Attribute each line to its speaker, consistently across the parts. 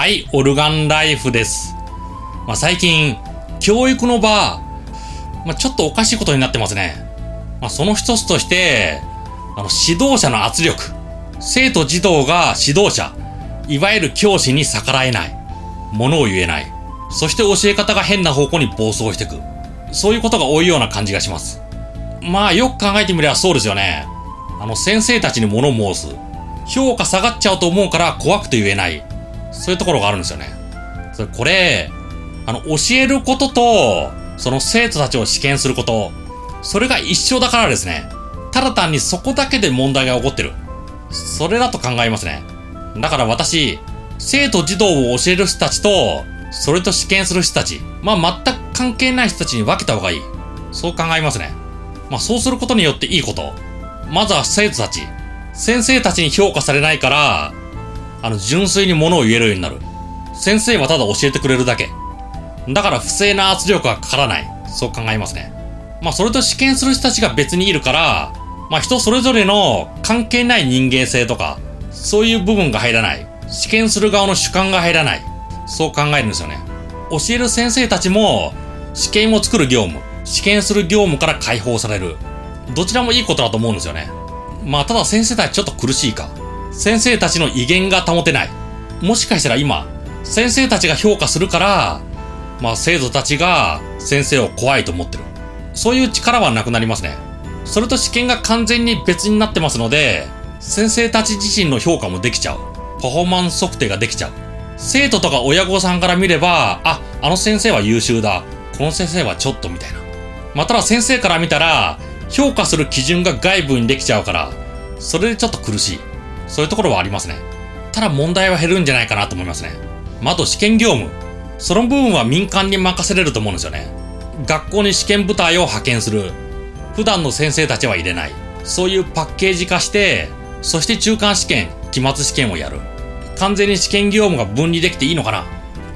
Speaker 1: はい、オルガンライフです。まあ、最近、教育の場、まあ、ちょっとおかしいことになってますね。まあ、その一つとして、あの、指導者の圧力。生徒児童が指導者、いわゆる教師に逆らえない。ものを言えない。そして教え方が変な方向に暴走していく。そういうことが多いような感じがします。まあ、よく考えてみればそうですよね。あの、先生たちに物申す。評価下がっちゃうと思うから怖くて言えない。そういうところがあるんですよね。それ、これ、あの、教えることと、その生徒たちを試験すること、それが一緒だからですね。ただ単にそこだけで問題が起こってる。それだと考えますね。だから私、生徒児童を教える人たちと、それと試験する人たち、まあ全く関係ない人たちに分けた方がいい。そう考えますね。まあそうすることによっていいこと。まずは生徒たち。先生たちに評価されないから、あの、純粋に物を言えるようになる。先生はただ教えてくれるだけ。だから不正な圧力がかからない。そう考えますね。まあそれと試験する人たちが別にいるから、まあ人それぞれの関係ない人間性とか、そういう部分が入らない。試験する側の主観が入らない。そう考えるんですよね。教える先生たちも、試験を作る業務、試験する業務から解放される。どちらもいいことだと思うんですよね。まあただ先生たちちょっと苦しいか。先生たちの威厳が保てない。もしかしたら今、先生たちが評価するから、まあ生徒たちが先生を怖いと思ってる。そういう力はなくなりますね。それと試験が完全に別になってますので、先生たち自身の評価もできちゃう。パフォーマンス測定ができちゃう。生徒とか親御さんから見れば、あ、あの先生は優秀だ。この先生はちょっとみたいな。または先生から見たら、評価する基準が外部にできちゃうから、それでちょっと苦しい。そういうところはありますね。ただ問題は減るんじゃないかなと思いますね。まあ、あと試験業務。その部分は民間に任せれると思うんですよね。学校に試験部隊を派遣する。普段の先生たちは入れない。そういうパッケージ化して、そして中間試験、期末試験をやる。完全に試験業務が分離できていいのかな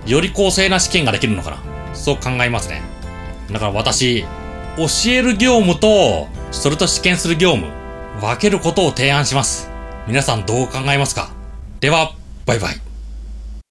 Speaker 1: より公正な試験ができるのかなそう考えますね。だから私、教える業務と、それと試験する業務、分けることを提案します。皆さんどう考えますか？では、バイバイ。